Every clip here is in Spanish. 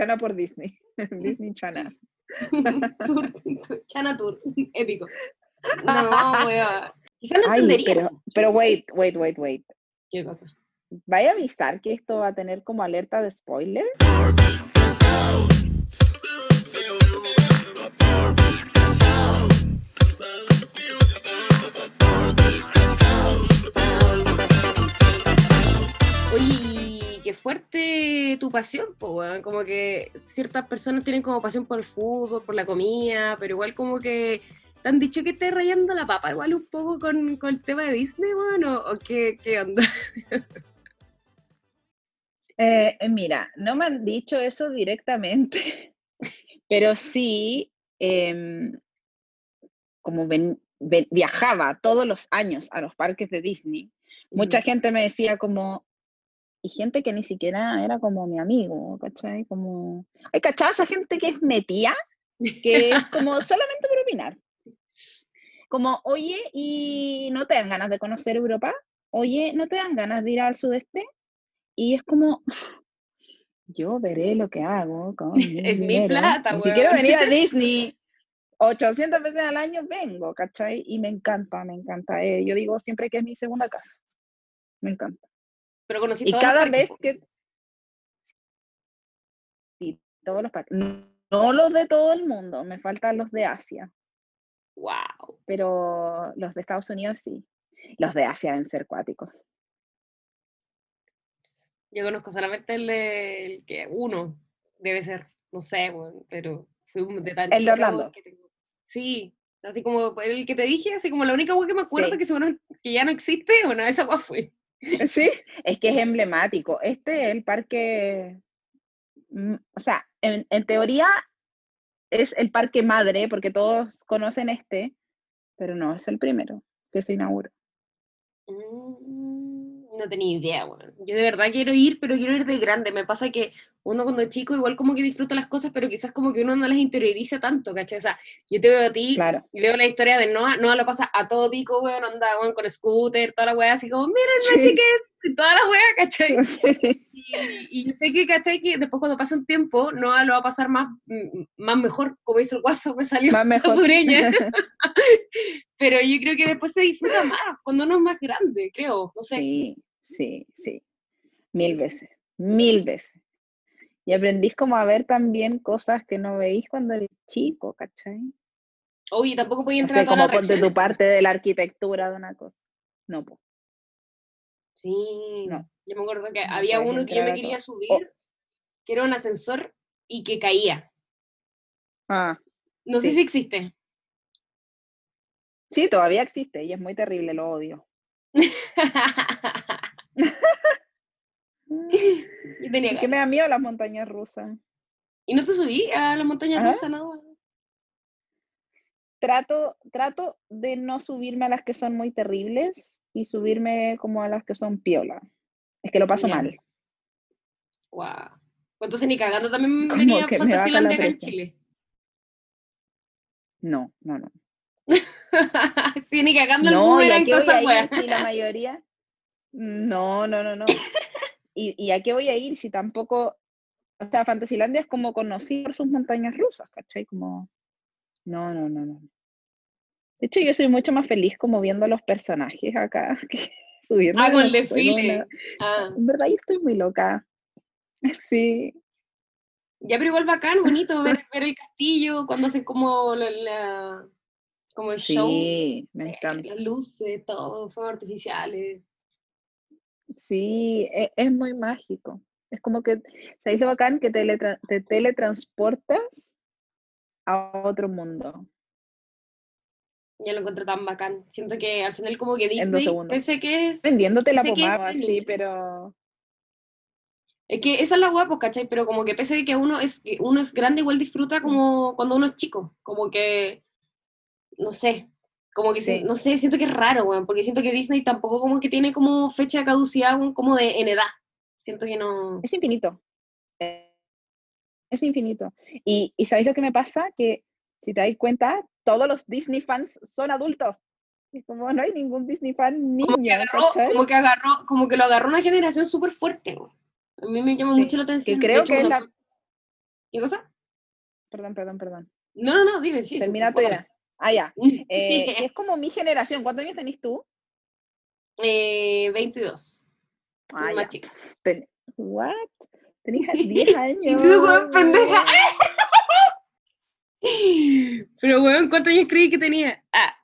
Chana por Disney. Disney Chana. Tour, Chana Tour, épico. No, wea. Quizás no Ay, entendería. pero, pero wait, wait, wait, wait. ¿Qué cosa? ¿Vaya a avisar que esto va a tener como alerta de spoiler? Fuerte tu pasión, po. Como que ciertas personas tienen como pasión por el fútbol, por la comida, pero igual como que te han dicho que estés rayando la papa, igual un poco con, con el tema de Disney, weón, o, qué, qué onda. Eh, eh, mira, no me han dicho eso directamente, pero sí, em, como ven- ven- viajaba todos los años a los parques de Disney, mucha gente me decía como, y gente que ni siquiera era como mi amigo, ¿cachai? Como, hay cachado esa gente que es metía, que es como solamente por opinar. Como, oye, ¿y no te dan ganas de conocer Europa? Oye, ¿no te dan ganas de ir al sudeste? Y es como, yo veré lo que hago con Es mi plata, Y Si quiero venir a Disney 800 veces al año, vengo, ¿cachai? Y me encanta, me encanta. eh, yo digo siempre que es mi segunda casa. Me encanta. Pero conocí Y todos cada vez que... Sí, todos los parques. No, no los de todo el mundo, me faltan los de Asia, Wow. pero los de Estados Unidos sí. Los de Asia deben ser cuáticos. Yo conozco solamente el, de- el que uno debe ser, no sé, pero fui un- de tan El de Orlando. que tengo- Sí, así como el que te dije, así como la única weá que me acuerdo Sí. que ya no existe, bueno, esa weá fue. Sí, es que es emblemático. Este es el parque, mm, o sea, en, en teoría es el parque madre, porque todos conocen este, pero no es el primero que se inauguró. Mm, No tenía idea, weón. Yo de verdad quiero ir, pero quiero ir de grande. Me pasa que uno cuando es chico igual como que disfruta las cosas, pero quizás como que uno no las interioriza tanto, ¿cachai? O sea, yo te veo a ti Claro. y veo la historia de Noah, Noah lo pasa a todo pico, weón, anda, weón, con scooter, toda la weá, así como, miren, Sí. chiques, toda la weá, ¿cachai? Sí, Y, y yo sé que, ¿cachai? Que después cuando pase un tiempo, Noah lo va a pasar más, mm, más mejor, como dice el guaso, me salió Más mejor. sureña. Pero yo creo que después se disfruta más, cuando uno es más grande, creo, no sé. Sí, sí, sí. Mil veces, mil veces. Y aprendís como a ver también cosas que no veís cuando eres chico, ¿cachai? Oye, tampoco podía entrar sé, a todas como ponte tu parte de la arquitectura de una cosa. No, pues. Sí, No. yo me acuerdo que No había uno que yo me a quería todo. subir, que era un ascensor y que caía. Ah, No sé si existe. sí, todavía existe y es muy terrible, lo odio. yo tenía que me da miedo las montañas rusas. ¿Y no te subí a la montaña Ajá. rusa, nada? Trato, trato de no subirme a las que son muy terribles y subirme como a las que son piola. Es que lo paso mal. Wow. Entonces ni cagando también venía Fantasylandia acá en. Chile. No, no, no. sí, ni cagando el No, ¿y boomerang ir wea. si la mayoría? No, no, no, no. ¿Y, y a qué voy a ir si tampoco, o sea, Fantasylandia es como conocido por sus montañas rusas, ¿cachai? Como, no, no, no, no. De hecho, yo soy mucho más feliz como viendo a los personajes acá que subiendo. Ah, con el desfile. una- Ah, En verdad, yo estoy muy loca. Sí, ya, pero igual bacán, bonito ver, ver el castillo cuando hacen como la, la- como el shows, sí, me eh, encanta. las luces, todo, fuegos artificiales. Sí, e- es, muy mágico. Es como que, ¿sabéis lo bacán? Que teletra- te teletransportas a otro mundo Ya lo encontré tan bacán. Siento que al final como que Disney, pese que es... Vendiéndote la pomada, sí, pero Es que esa es la guapa, ¿cachai? Pero como que pese que uno es, que uno es grande, igual disfruta como cuando uno es chico. Como que, no sé, como que, Sí. no sé, siento que es raro, weón, porque siento que Disney tampoco como que tiene como fecha de caducidad weón, como de en edad. Siento que no... es infinito. Es infinito. Y, y ¿sabéis lo que me pasa? Que si te das cuenta, todos los Disney fans son adultos. Es como no hay ningún Disney fan niño, Como que agarró, como que agarró, como que lo agarró una generación súper fuerte, weón. A mí me llama Sí, mucho la Que atención. De creo hecho, que es la, ¿Qué cosa? Perdón, perdón, perdón. No, no, no, dime, sí. Termina tu idea. Ah, ya. Eh, es como mi generación. ¿Cuántos años tenés tú? Eh, 22. Ah, más chica. Ten- ¿What? Tenías 10 años. Y tú, weón, pendeja. Pero, weón, ¿cuántos años creí que tenía? Ah,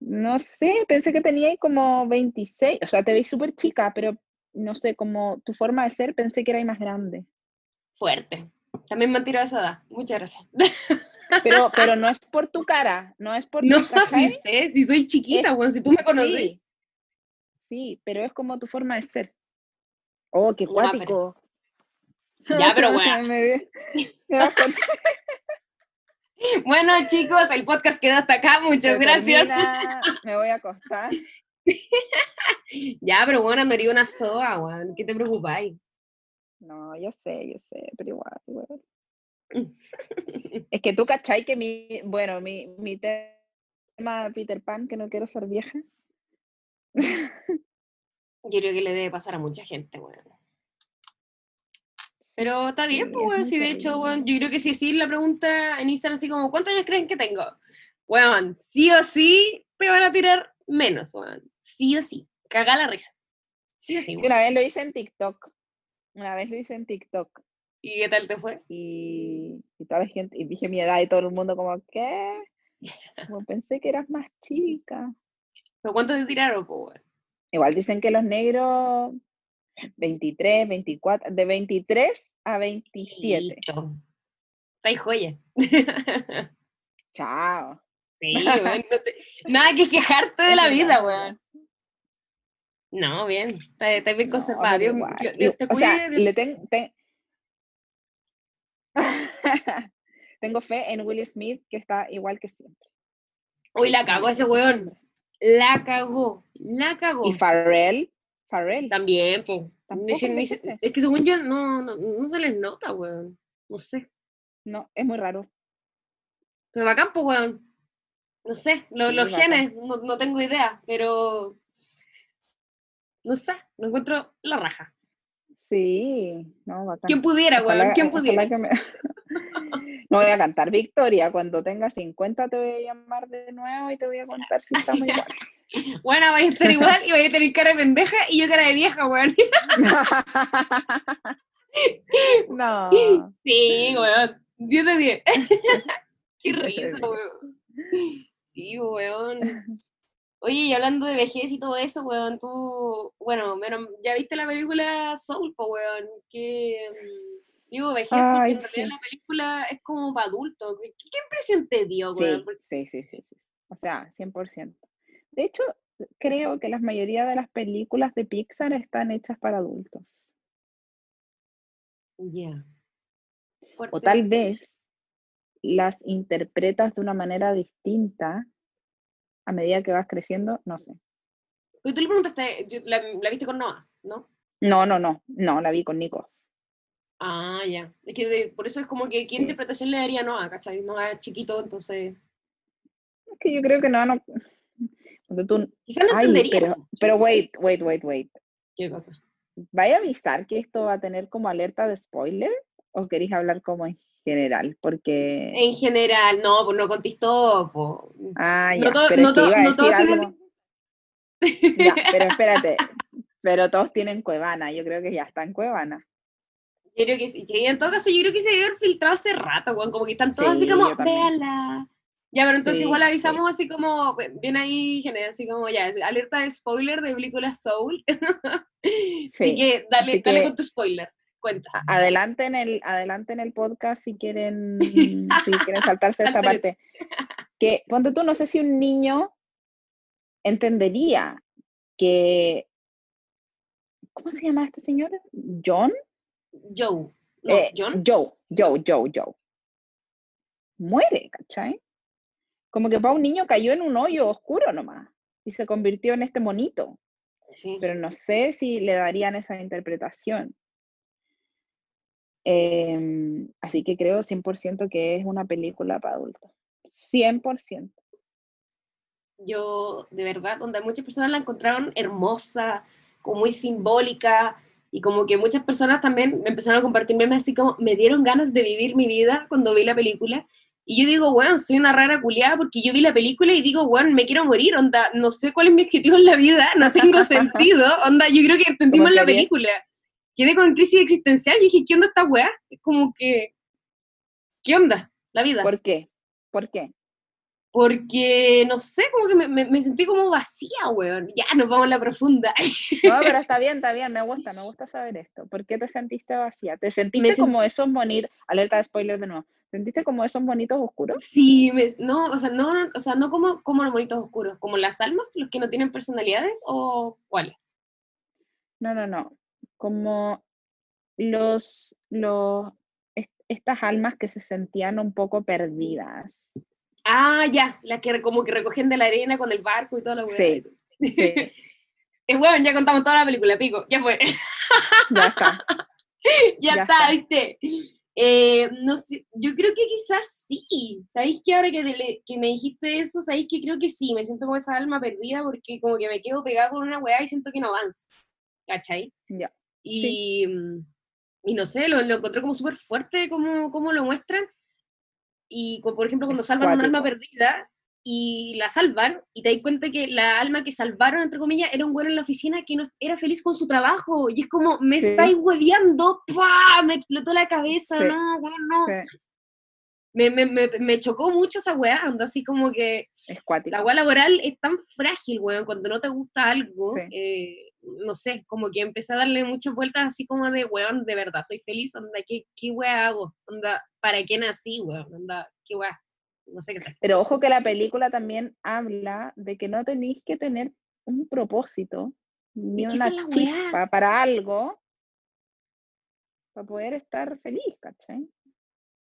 No sé, pensé que tenías como 26. O sea, te veis súper chica, pero no sé, como tu forma de ser, pensé que eras más grande. fuerte. También me han tirado esa edad. Muchas gracias. Pero, pero no es por tu cara, no es por No, tu ¿cachai? sí sé, si soy chiquita, weón, si tú me conoces. Sí, sí, pero es como tu forma de ser. Oh, qué cuático. Ya, pero cuenta, Bueno, chicos, el podcast queda hasta acá. Muchas se gracias. termina, me voy a acostar. Ya, pero bueno, me dio una soga, weón. ¿Qué te preocupáis? No, yo sé, yo sé, pero igual, igual. Es que tú cachai que mi, bueno, mi, mi tema Peter Pan, que no quiero ser vieja. Yo creo que le debe pasar a mucha gente, weón. Pero está bien, Sí, pues, es weón. Si de hecho, weón, yo creo que si sí la pregunta en Instagram, así como, ¿cuántos años creen que tengo? Weón, sí o sí te van a tirar menos, weón. Sí o sí. Caga la risa. Sí o sí, Sí, weón. una vez lo hice en TikTok. Una vez lo hice en TikTok. ¿Y qué tal te fue? Y, y toda la gente, y dije mi edad y todo el mundo como, ¿qué? Como pensé que eras más chica. ¿Pero cuánto te tiraron, pues? Igual dicen que los negros 23, 24, de 23 a 27. Listo. Estáis joya. Chao. Sí, weón, no te- Nada que quejarte de la vida, weón. No, bien. Estás estás bien No, conservada. pero Dios, Dios- te o sea, le ten- ten- tengo fe en Will Smith, que está igual que siempre. Uy, la cagó ese weón. La cagó. La cagó. Y Pharrell, Pharrell. También, pues. Es que según yo, no, no, no se les nota, weón. No sé. No, es muy raro. Pero bacán, pues, weón. No sé, lo- los genes, no, no tengo idea, pero. No sé, lo encuentro la raja. Sí, no, bacán. ¿Quién pudiera, weón? ¿Quién pudiera? que me- No voy a cantar Victoria. Cuando tenga 50 te voy a llamar de nuevo y te voy a contar si estamos igual. Bueno, vais a estar igual y vais a tener cara de pendeja y yo cara de vieja, weón. no. Sí, weón. 10 de 10. Qué risa, weón. Sí, weón. Oye, y hablando de vejez y todo eso, weón, tú, bueno, menos, ya viste la película Soul, po, weón, que, mm, digo vejez porque Ay, en realidad sí. la película es como para adultos. ¿Qué, qué impresión te dio, Sí? Porque- sí, sí, sí, sí. O sea, 100%. De hecho, creo que la mayoría de las películas de Pixar están hechas para adultos. Ya. O tal vez las interpretas de una manera distinta a medida que vas creciendo, no sé. Pero tú le preguntaste, la, la viste con Noah, ¿no? No, no, no, no, la vi con Nico. Ah, ya. Es que de- por eso es como que, ¿qué Sí. interpretación le daría Noah, cachai? Noah es chiquito, entonces, Es que yo creo que no, no. Cuando tú, quizás no entendería. pero, pero wait, wait, wait, wait. ¿Qué cosa? ¿Vaya a avisar que esto va a tener como alerta de spoiler? ¿O queréis hablar como en general? Porque. En general, no, pues no contestó, po. Ah, no ya, todo- pero no es que todo- iba a no decir todos tienen- algo. Ya, pero espérate. Pero todos tienen Cuevana. Yo creo que ya está en Cuevana. Yo creo que sí. En todo caso, yo creo que se debe haber filtrado hace rato, weón. Como que están todos así Sí, como, véala. Ya, pero entonces Sí, igual sí. avisamos así como, bien ahí, gente, así como ya, alerta de spoiler de película Soul. Así Sí, que dale, así dale que- con tu spoiler. Cuenta. Adelante en el, adelante en el podcast si quieren, si quieren saltarse esta parte. Que, ponte tú, no sé si un niño entendería que. ¿Cómo se llama este señor? John. Joe. No, Eh, John. Joe, Joe, Joe, Joe. Muere, ¿cachai? Como que para un niño cayó en un hoyo oscuro nomás y se convirtió en este monito. Sí. Pero no sé si le darían esa interpretación. Em, así que creo 100% que es una película para adultos. 100%. yo, de verdad, donde muchas personas la encontraron hermosa, como muy simbólica, Y como que muchas personas también me empezaron a compartir memes así como, me dieron ganas de vivir mi vida cuando vi la película. Y yo digo, bueno, soy una rara culiada porque yo vi la película y digo, bueno, me quiero morir, onda, no sé cuál es mi objetivo en la vida, no tengo sentido, onda, yo creo que entendimos la película. Quedé con crisis existencial y dije, ¿qué onda esta weá? Es como que, ¿qué onda la vida? ¿Por qué? ¿Por qué? Porque, no sé, como que me, me, sentí como vacía, weón. Ya, nos vamos a la profunda. No, pero está bien, está bien, me gusta, me gusta saber esto. ¿Por qué te sentiste vacía? ¿Te sentiste como esos bonitos, alerta de spoiler de nuevo, ¿sentiste como esos bonitos oscuros? Sí, no, o sea, no, o sea, no como, como los bonitos oscuros, como las almas, los que no tienen personalidades o cuáles? No, no, no, como los, los, estas almas que se sentían un poco perdidas Ah, ya, las que como que recogen de la arena con el barco y toda la Sí. sí. es bueno, ya contamos toda la película, pico, ya fue. Ya está. ya, está, viste. Eh, no sé, yo creo que quizás sí. ¿Sabéis que ahora que, que, me dijiste eso, sabéis que creo que sí? Me siento como esa alma perdida porque como que me quedo pegada con una weá y siento que no avanzo. ¿Cachai? Ya. Y, mm, y no sé, lo, lo encontré como súper fuerte como, como lo muestran y por ejemplo cuando salvan un alma perdida y la salvan y te das cuenta que la alma que salvaron, entre comillas, era un güero en la oficina que no, era feliz con su trabajo y es como, me estáis hueveando, me explotó la cabeza, no, bueno, no. Me, me, me, me, chocó mucho esa weá, así como que la weá laboral es tan frágil, weón, cuando no te gusta algo, eh, no sé, como que empecé a darle muchas vueltas así como de, weón, de verdad, soy feliz, onda, ¿qué, qué weá hago? Onda, ¿para qué nací, weón? Onda, ¿qué weá? No sé qué sé. Pero ojo que la película también habla de que no tenéis que tener un propósito, ni una chispa para algo, para poder estar feliz, ¿cachai?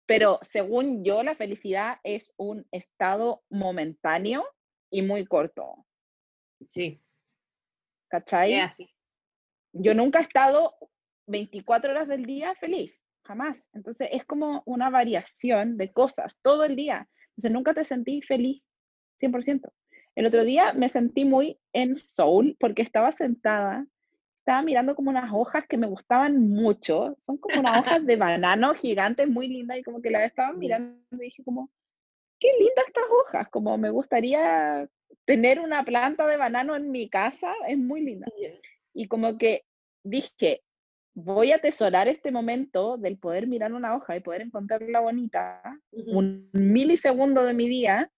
Pero según yo, la felicidad es un estado momentáneo y muy corto. Sí. ¿Cachai? así. Yo nunca he estado 24 horas del día feliz, jamás. Entonces es como una variación de cosas todo el día. Entonces nunca te sentí feliz 100%. El otro día me sentí muy en soul porque estaba sentada, estaba mirando como unas hojas que me gustaban mucho. Son como unas hojas de banano gigantes, muy lindas, y como que la estaba mirando y dije como, qué lindas estas hojas, como me gustaría tener una planta de banano en mi casa es muy linda. Y como que dije, voy a atesorar este momento del poder mirar una hoja y poder encontrarla bonita, un milisegundo de mi día,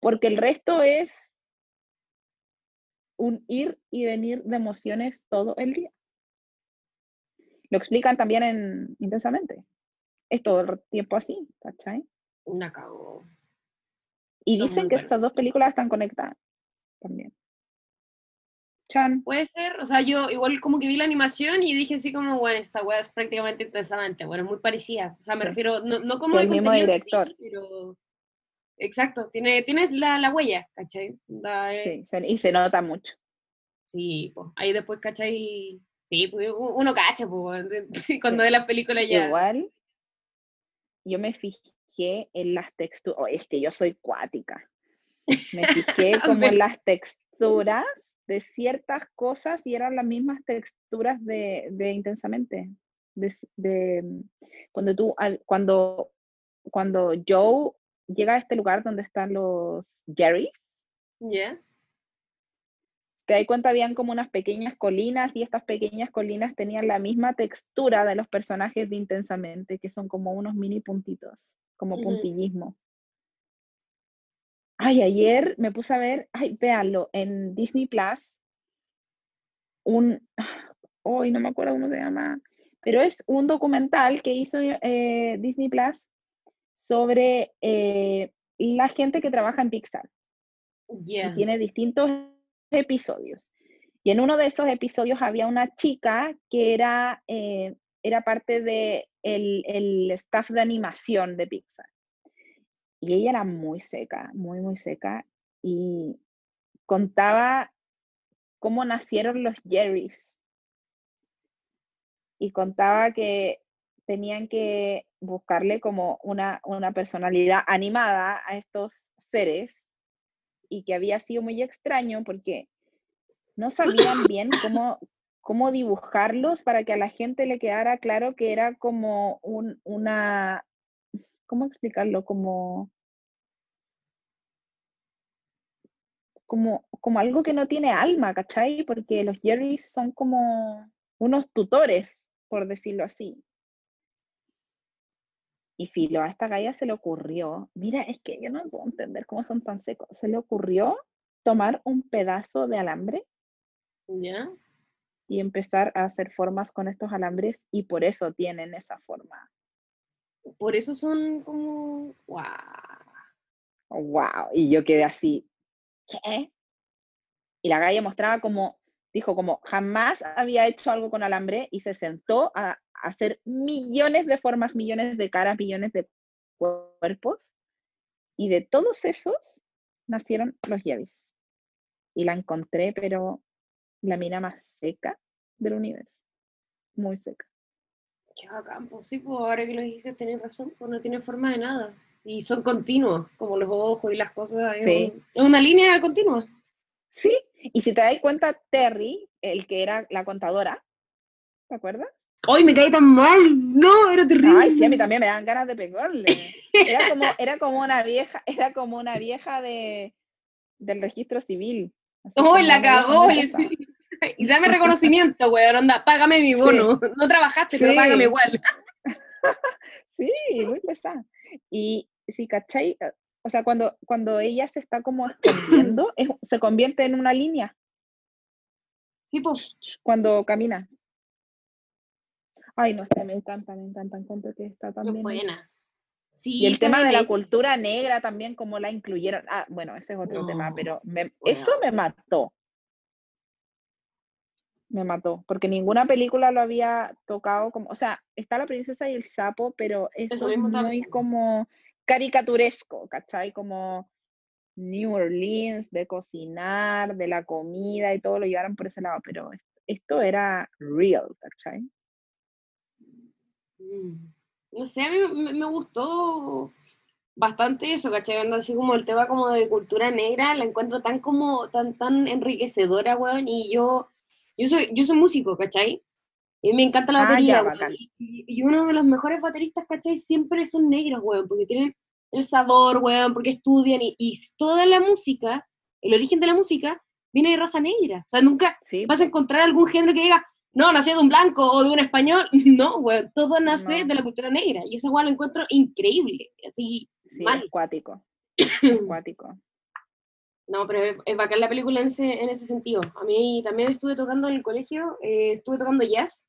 porque el resto es un ir y venir de emociones todo el día. Lo explican también en Intensamente. Es todo el tiempo así, ¿cachai? Una cago. Y dicen que estas dos películas están conectadas también. Chan. Puede ser, o sea, yo igual como que vi la animación y dije así como, bueno, esta weá es prácticamente intensamente, bueno, muy parecida. O sea, me refiero, no, no como el mismo director. pero... Exacto, tiene, tienes la, la huella, ¿cachai? Sí, y se nota mucho. Sí, pues, ahí después, ¿cachai? Sí, pues uno cacha, pues, cuando ve la película ya. Igual, yo me fijé en las texturas, oh, es que yo soy cuática, me fijé como en las texturas de ciertas cosas y eran las mismas texturas de, de intensamente. De, cuando tú, cuando, cuando Joe llega a este lugar donde están los Jerrys, yeah. te das cuenta, habían como unas pequeñas colinas y estas pequeñas colinas tenían la misma textura de los personajes de intensamente, que son como unos mini puntitos como puntillismo. Ay, ayer me puse a ver, ay, véanlo, en Disney Plus, un, hoy no me acuerdo cómo se llama, pero es un documental que hizo eh, Disney Plus sobre eh, la gente que trabaja en Pixar. Y tiene distintos episodios. Y en uno de esos episodios había una chica que era, eh, era parte de el staff de animación de Pixar. Y ella era muy seca, muy, muy seca. Y contaba cómo nacieron los Jerrys. Y contaba que tenían que buscarle como una, una personalidad animada a estos seres y que había sido muy extraño porque no sabían bien cómo, cómo dibujarlos para que a la gente le quedara claro que era como un, una, ¿cómo explicarlo? Como, como, como algo que no tiene alma, ¿cachai? Porque los Jerrys son como unos tutores, por decirlo así. Y filo, a esta galla se le ocurrió, mira, es que yo no puedo entender cómo son tan secos, se le ocurrió tomar un pedazo de alambre ¿Ya? Y empezar a hacer formas con estos alambres y por eso tienen esa forma. Por eso son como. ¡Wow! ¡Wow! Y yo quedé así, ¿qué? Y la galla mostraba como, dijo como, jamás había hecho algo con alambre y se sentó a hacer millones de formas, millones de caras, millones de cuerpos. Y de todos esos nacieron los Yevis. Y la encontré, pero la mina más seca del universo. Muy seca. Qué bacán, pues sí, pues ahora que lo dices, tenés razón, pues no tiene forma de nada. Y son continuos, como los ojos y las cosas. Es, Sí. un- es una línea continua. Sí, y si te das cuenta, Terry, el que era la contadora, ¿te acuerdas? ¡Ay, me caí tan mal! ¡No, era terrible! Ay, sí, a mí también me dan ganas de pegarle. Era como, era como una vieja, era como una vieja de, del registro civil. así ¡Ay, como la cagó! sí. Y dame reconocimiento, weón, onda, págame mi bono. No trabajaste, pero págame igual. Sí, muy pesada. Y si, ¿cachai? O sea, cuando, cuando ella se está como escondiendo, es- se convierte en una línea Sí, pues. cuando camina. Ay, no sé, me encanta, me encanta, encuentro que está Qué también. buena. Sí, Y el tema de bien la cultura negra también, como la incluyeron. Ah, bueno, ese es otro tema, pero me- eso me mató. Me mató, porque ninguna película lo había tocado como, o sea, está la princesa y el sapo, pero eso, Eso es mismo estaba muy pensando. como caricaturesco, ¿cachai? Como New Orleans, de cocinar, de la comida y todo lo llevaron por ese lado, pero es- esto era real, ¿cachai? Mm. No sé, a mí me, me gustó bastante eso, ¿cachai? Anda Así como el tema como de cultura negra, la encuentro tan como, tan, tan enriquecedora, weón, y yo, yo soy, yo soy músico, ¿cachai? Y me encanta la Ah, batería, ya, y, y- uno de los mejores bateristas, ¿cachai? Siempre son negros, weón, porque tienen el sabor, weón, porque estudian, y, y toda la música, el origen de la música, viene de raza negra, o sea, nunca Sí, vas a encontrar algún género que diga, no, nació de un blanco o de un español. No, weón, todo nace No. de la cultura negra. Y esa weón lo encuentro increíble. Así, sí, mal. es cuático, es cuático. No, pero es, es bacán la película en ese, en ese sentido. A mí también estuve tocando en el colegio, eh, estuve tocando jazz.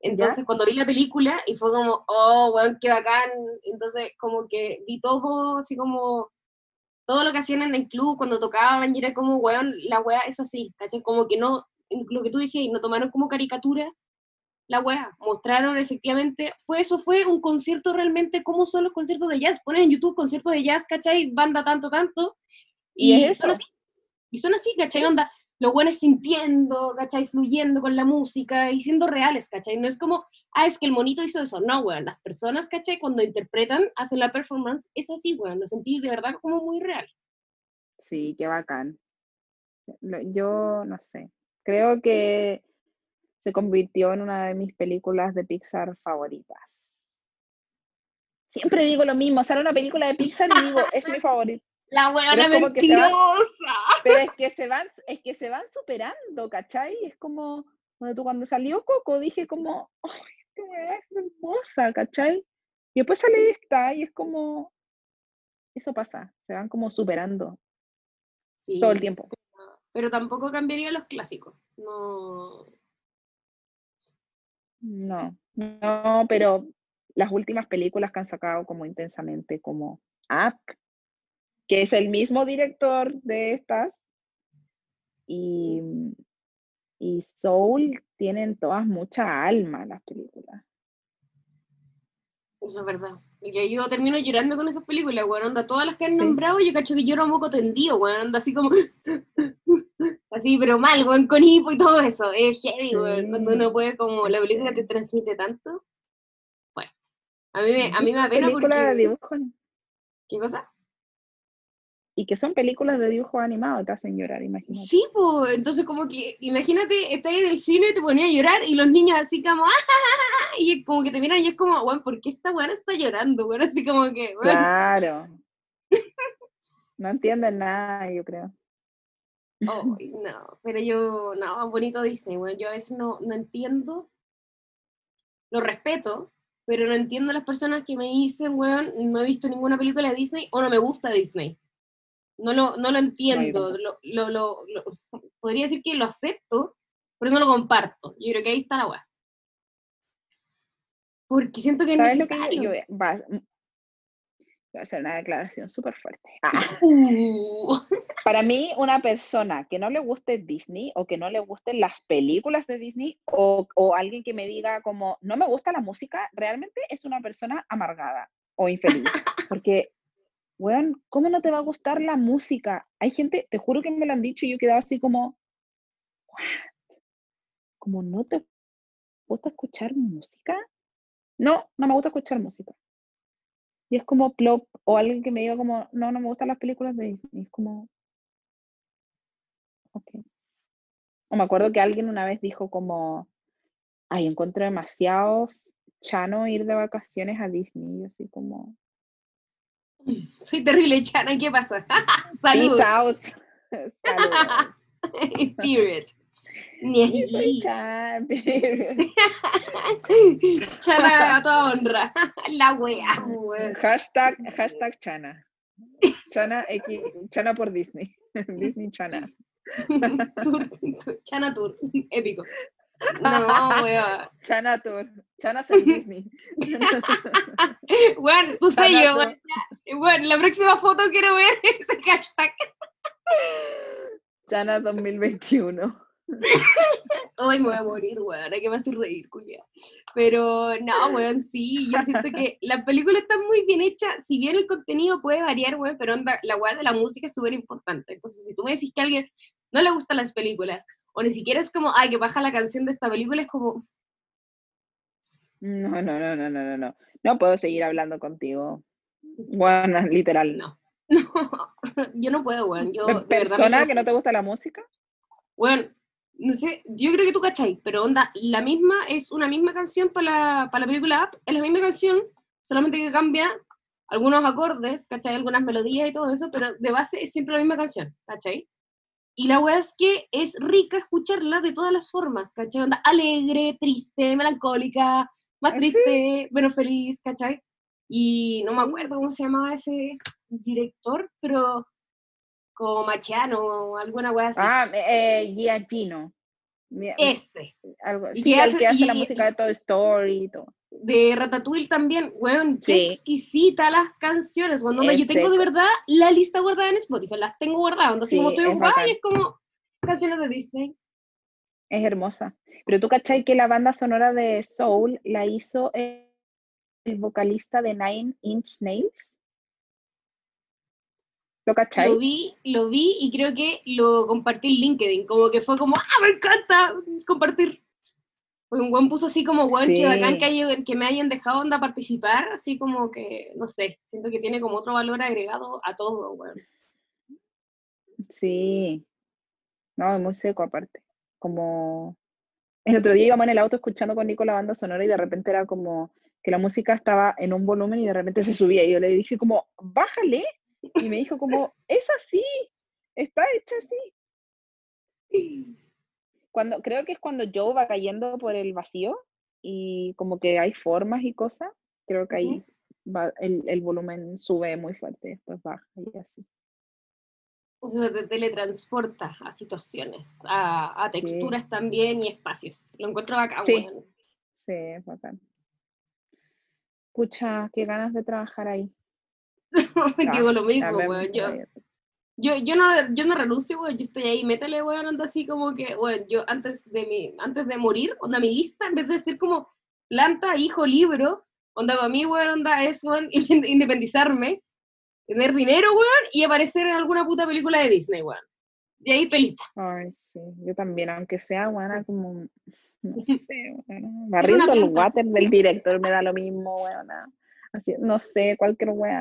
Entonces, cuando vi la película, y fue como, oh, weón, qué bacán. Entonces, como que vi todo, así como, todo lo que hacían en el club cuando tocaban, y era como, weón, la weá es así, ¿cachai? Como que no, lo que tú decías, no tomaron como caricatura la weá, mostraron efectivamente, fue eso, fue un concierto realmente, como son los conciertos de jazz. Pones en YouTube conciertos de jazz, ¿cachai? Banda tanto, tanto. Y son así. Y son así, ¿cachai? Onda, los buenos sintiendo, ¿cachai? Fluyendo con la música y siendo reales, ¿cachai? No es como, ah, es que el monito hizo eso. No, weón. Las personas, ¿cachai? Cuando interpretan, hacen la performance, es así, weón. Lo sentí de verdad como muy real. Sí, qué bacán. Yo no sé. Creo que se convirtió en una de mis películas de Pixar favoritas. Siempre digo lo mismo, sale una película de Pixar y digo, es mi favorita. La va- mentirosa. Pero es que se van, es que se van superando, ¿cachai? Es como, cuando, tú- cuando salió Coco dije como, ¡ay, esta weá es hermosa, ¿cachai? Y después sale esta y es como, eso pasa, se van como superando Sí, todo el tiempo. Pero tampoco cambiaría los clásicos. No. No, no, pero las últimas películas que han sacado como intensamente, como Up, que es el mismo director de estas, y, y Soul tienen todas mucha alma las películas. Eso es verdad. Y yo termino llorando con esas películas, weón. Onda, todas las que han Sí. nombrado, yo cacho que lloro a moco tendido, weón. Anda así como. así, pero mal, weón, con hipo y todo eso. Es heavy, weón. Cuando uno puede, como la película te transmite tanto. Fuerte. A mí me, a mí me da ¿Viste pena película de porque. dibujo? ¿Qué cosa? Y que son películas de dibujo animado, te hacen llorar, imagínate. Sí, pues, entonces como que, imagínate, estás en el cine, te ponía a llorar y los niños así como, ¡Ah, y como que te miran y es como, bueno, ¿por qué esta buena está llorando? Bueno, así como que, bueno. Claro. no entienden nada, yo creo. Oh, no, pero yo, no, bonito Disney, bueno, yo a veces no, no entiendo, lo respeto, pero no entiendo a las personas que me dicen, weón, no he visto ninguna película de Disney o no me gusta Disney. No lo, no lo entiendo. Lo, lo, lo, podría decir que lo acepto, pero no lo comparto. Yo creo que ahí está la weá. Porque siento que es necesario. yo, va, mm, a hacer una declaración súper fuerte. Ah. Uh. Para mí, una persona que no le guste Disney o que no le gusten las películas de Disney o, o alguien que me diga como no me gusta la música, realmente es una persona amargada o infeliz. Porque weón, ¿cómo no te va a gustar la música? Hay gente, te juro que me lo han dicho y yo he quedado así como, ¿what? Como no te gusta escuchar música? No, no me gusta escuchar música. Y es como plop, o alguien que me diga como, no, no me gustan las películas de Disney. Es como, ok. O me acuerdo que alguien una vez dijo como, ay, encuentro demasiado chano ir de vacaciones a Disney. Y así como, soy terrible, Chana, ¿qué pasa? Saludos. Peace out. Period. Period. Chana a toda honra. La wea. Hashtag, hashtag Chana. Chana, X, Chana por Disney. Disney Chana. Tour, Chana Tour. Épico. No, weón. Chana Tour. Chana en Disney. Bueno, tu sello, Bueno, la próxima foto quiero ver ese hashtag. Chana 2021. Hoy me voy a morir, weón. Hay que me hacer reír. Pero no, weón, sí. Yo siento que la película está muy bien hecha. Si bien el contenido puede variar, weón, pero la weón de la música es súper importante. Entonces, si tú me decís que a alguien no le gustan las películas, o ni siquiera es como, ay, que baja la canción de esta película, es como... No, no, no, no, no, no, no. No puedo seguir hablando contigo. Bueno, literal. No. No, yo no puedo, weón. Yo, ¿Persona que no te gusta la música? Bueno, no sé, yo creo que tú cachai, pero onda, la misma, es una misma canción para la, para la película Up, es la misma canción, solamente que cambia algunos acordes, ¿cachai? Algunas melodías y todo eso, pero de base es siempre la misma canción, ¿cachai? Y la weá es que es rica escucharla de todas las formas, ¿cachai? Onda alegre, triste, melancólica, más triste, menos feliz, ¿cachai? Y no me acuerdo cómo se llamaba ese director, pero como Machiano o alguna weá así. Ah, eh, Giacchino. Ese. Algo, sí, que hace, que hace la música de Toy Story y todo de Ratatouille también, weón, qué exquisita las canciones. Cuando yo tengo de verdad la lista guardada en Spotify, las tengo guardadas. Entonces, como estoy ocupada, es como canciones de Disney. Es hermosa. Pero tú cachai que la banda sonora de Soul la hizo el, vocalista de Nine Inch Nails. ¿Lo cachai? Lo vi, lo vi y creo que lo compartí en LinkedIn. Como que fue como, ¡ah, me encanta compartir! Pues un buen puso así como, weón, que bacán que, que me hayan dejado onda participar, así como que, no sé, siento que tiene como otro valor agregado a todo, weón. Sí. No, es muy seco aparte. Como el otro día íbamos en el auto escuchando con Nico la banda sonora y de repente era como que la música estaba en un volumen y de repente se subía y yo le dije como, bájale. Y me dijo como, es así, está hecha así cuando, creo que es cuando Joe va cayendo por el vacío y como que hay formas y cosas, creo que ahí va, el, el, volumen sube muy fuerte, después baja y así. O sea, te teletransporta a situaciones, a, a texturas también y espacios. Lo encuentro acá, sí. Bueno. Sí, es bacán. Escucha, qué ganas de trabajar ahí. Digo lo mismo, weón. Yo, yo, yo, no, yo no renuncio, güey, yo estoy ahí, métele, güey, anda así como que, güey, yo antes de, mi, antes de morir, onda mi lista, en vez de ser como planta, hijo, libro, onda para mí, güey, onda es, güey, independizarme, tener dinero, güey, y aparecer en alguna puta película de Disney, güey. De ahí pelita. Ay, sí, yo también, aunque sea, güey, como, no sé, barriendo el water del director me da lo mismo, güey, así, no sé, cualquier güey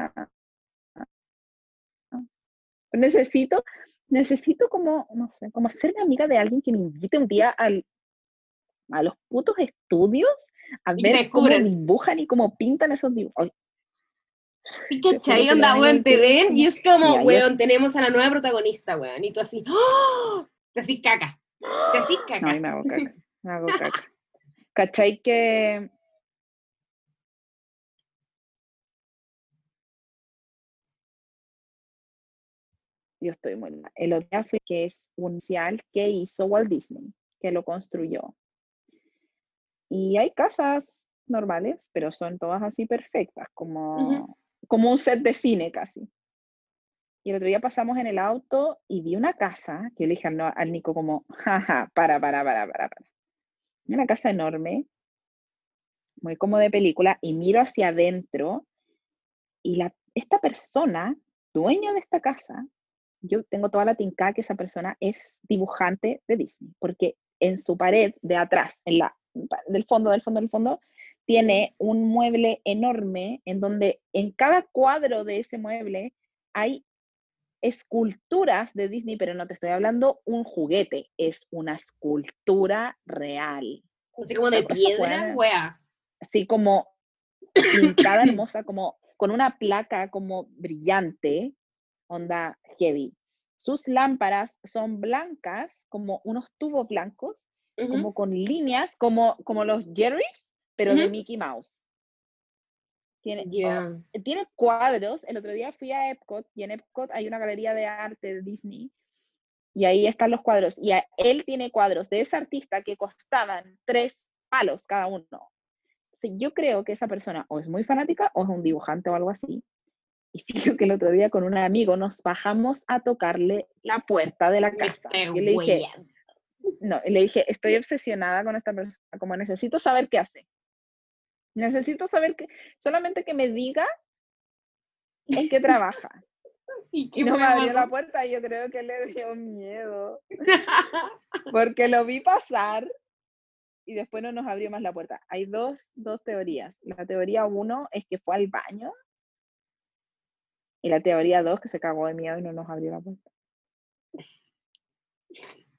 Necesito, necesito como, no sé, como ser amiga de alguien que me invite un día al, a los putos estudios a ver cómo dibujan y cómo pintan esos dibujos. ¿Y cachai? Onda, weón, te ven y es como, weón, tenemos a la nueva protagonista, weón. Y tú así, ¡oh! Te así caca. Te así caca. No, me hago caca. Me hago caca. ¿Cachai que yo estoy muy mal. El otro fue que es un inicial que hizo Walt Disney, que lo construyó. Y hay casas normales, pero son todas así perfectas, como, como un set de cine casi. Y el otro día pasamos en el auto y vi una casa, que yo le dije al, al Nico como, jaja, para, para, para, para, para. Una casa enorme, muy como de película, y miro hacia adentro y la, esta persona, dueña de esta casa, yo tengo toda la tinca que esa persona es dibujante de Disney, porque en su pared de atrás, en la, del fondo, del fondo, del fondo, tiene un mueble enorme en donde en cada cuadro de ese mueble hay esculturas de Disney, pero no te estoy hablando un juguete, es una escultura real. Así como de piedra, wea. Así como pintada hermosa, como con una placa como brillante, onda heavy. Sus lámparas son blancas, como unos tubos blancos, como con líneas, como, como los Jerry's, pero de Mickey Mouse. Tiene, oh, tiene cuadros. El otro día fui a Epcot y en Epcot hay una galería de arte de Disney y ahí están los cuadros. Y él tiene cuadros de ese artista que costaban tres palos cada uno. yo creo que esa persona o es muy fanática o es un dibujante o algo así. Y que el otro día con un amigo nos bajamos a tocarle la puerta de la casa. Y le dije, no, le dije, estoy obsesionada con esta persona, como necesito saber qué hace. Necesito saber que, solamente que me diga en qué trabaja. ¿Y, no me abrió la puerta y yo creo que le dio miedo. Porque lo vi pasar y después no nos abrió más la puerta. Hay dos, dos teorías. La teoría uno es que fue al baño y la teoría 2, que se cagó de miedo y no nos abrió la puerta.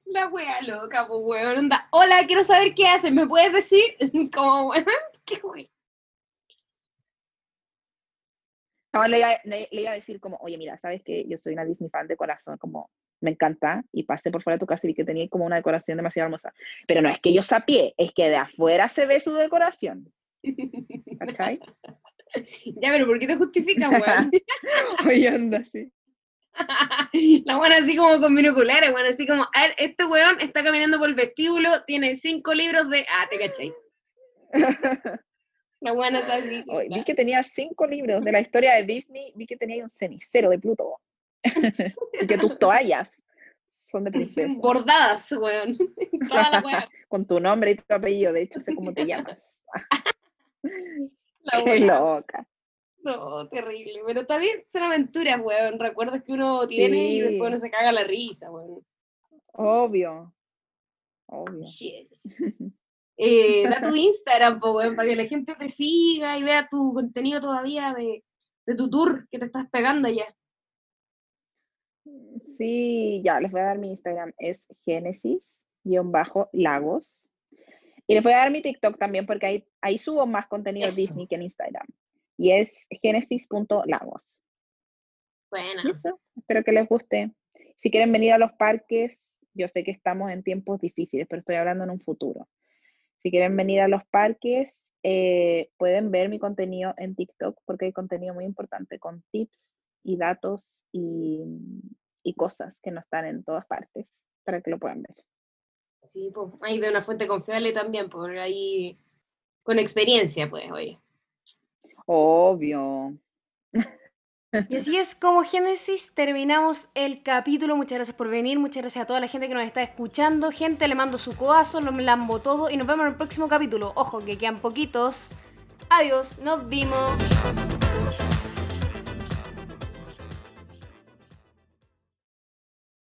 La wea loca, pues weón. Hola, quiero saber qué haces. ¿Me puedes decir? Como, weón, qué weón. No, le iba, le, iba, a decir como, oye, mira, sabes que yo soy una Disney fan de corazón, como me encanta, y pasé por fuera de tu casa y vi que tenía como una decoración demasiado hermosa. Pero no es que yo sapié, es que de afuera se ve su decoración. ¿Cachai? ya, pero ¿por qué te justificas, weón? Oye, anda así. La buena así como con binoculares, weón, así como, a ver, este weón está caminando por el vestíbulo, tiene cinco libros de... Ah, te caché. La buena está así. vi que tenía cinco libros de la historia de Disney, vi que tenía un cenicero de Pluto. y que tus toallas son de princesa. Bordadas, weón. Toda la Con tu nombre y tu apellido, de hecho sé cómo te llamas. Qué loca. No, terrible. Pero bien, son aventuras, weón. Recuerdos que uno tiene y después uno se caga la risa, weón. Obvio. Obvio. Eh, da tu Instagram, weón, para que la gente te siga y vea tu contenido todavía de, de tu tour que te estás pegando allá. Sí, ya, les voy a dar mi Instagram. Es Génesis-Lagos. Y les voy a dar mi TikTok también porque ahí, ahí subo más contenido Disney que en Instagram. Y es genesis.lagos. Bueno. Espero que les guste. Si quieren venir a los parques, yo sé que estamos en tiempos difíciles, pero estoy hablando en un futuro. Si quieren venir a los parques, eh, pueden ver mi contenido en TikTok porque hay contenido muy importante con tips y datos y, y cosas que no están en todas partes para que lo puedan ver. Sí, pues, ahí de una fuente confiable también, por ahí con experiencia, pues, oye. Obvio. Y así es como Génesis terminamos el capítulo. Muchas gracias por venir, muchas gracias a toda la gente que nos está escuchando. Gente, le mando su coazo, lo lambo todo y nos vemos en el próximo capítulo. Ojo, que quedan poquitos. Adiós, nos vimos.